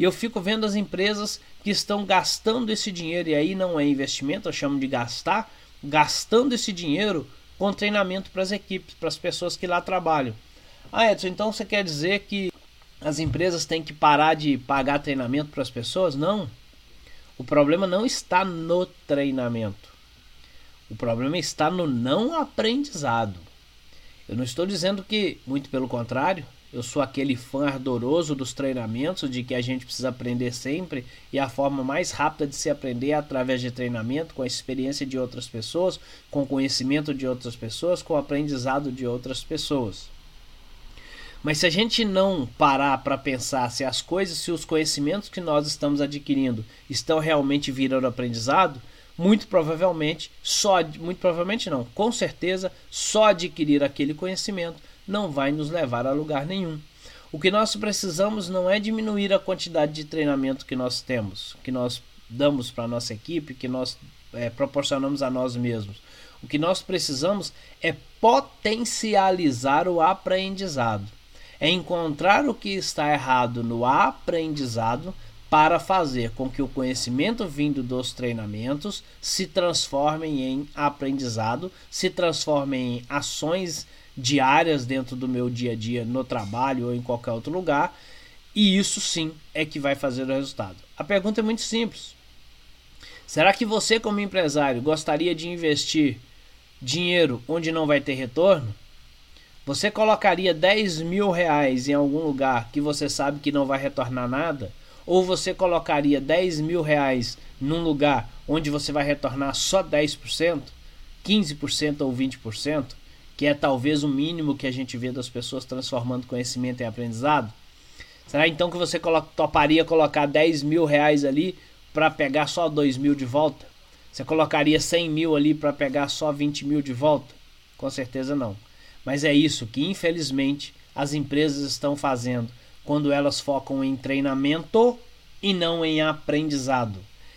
E eu fico vendo as empresas que estão gastando esse dinheiro, e aí não é investimento, eu chamo de gastar, gastando esse dinheiro com treinamento para as equipes, para as pessoas que lá trabalham. Ah, Edson, então você quer dizer que as empresas têm que parar de pagar treinamento para as pessoas? Não. O problema não está no treinamento. O problema está no não aprendizado. Eu não estou dizendo que, muito pelo contrário, eu sou aquele fã ardoroso dos treinamentos, de que a gente precisa aprender sempre e a forma mais rápida de se aprender é através de treinamento, com a experiência de outras pessoas, com o conhecimento de outras pessoas, com o aprendizado de outras pessoas. Mas se a gente não parar para pensar se as coisas, se os conhecimentos que nós estamos adquirindo estão realmente virando aprendizado, muito provavelmente só muito provavelmente não, com certeza só adquirir aquele conhecimento não vai nos levar a lugar nenhum. O que nós precisamos não é diminuir a quantidade de treinamento que nós temos, que nós damos para a nossa equipe, que nós é, proporcionamos a nós mesmos. O que nós precisamos é potencializar o aprendizado, é encontrar o que está errado no aprendizado para fazer com que o conhecimento vindo dos treinamentos se transforme em aprendizado, se transforme em ações diárias dentro do meu dia a dia no trabalho ou em qualquer outro lugar, e isso sim é que vai fazer o resultado. A pergunta é muito simples. Será que você, como empresário, gostaria de investir dinheiro onde não vai ter retorno? Você colocaria 10 mil reais em algum lugar que você sabe que não vai retornar nada? Ou você colocaria 10 mil reais num lugar onde você vai retornar só 10%, 15% ou 20%? Que é talvez o mínimo que a gente vê das pessoas transformando conhecimento em aprendizado? Será então que você toparia colocar 10 mil reais ali para pegar só 2 mil de volta? Você colocaria 100 mil ali para pegar só 20 mil de volta? Com certeza não. Mas é isso que infelizmente as empresas estão fazendo quando elas focam em treinamento e não em aprendizado.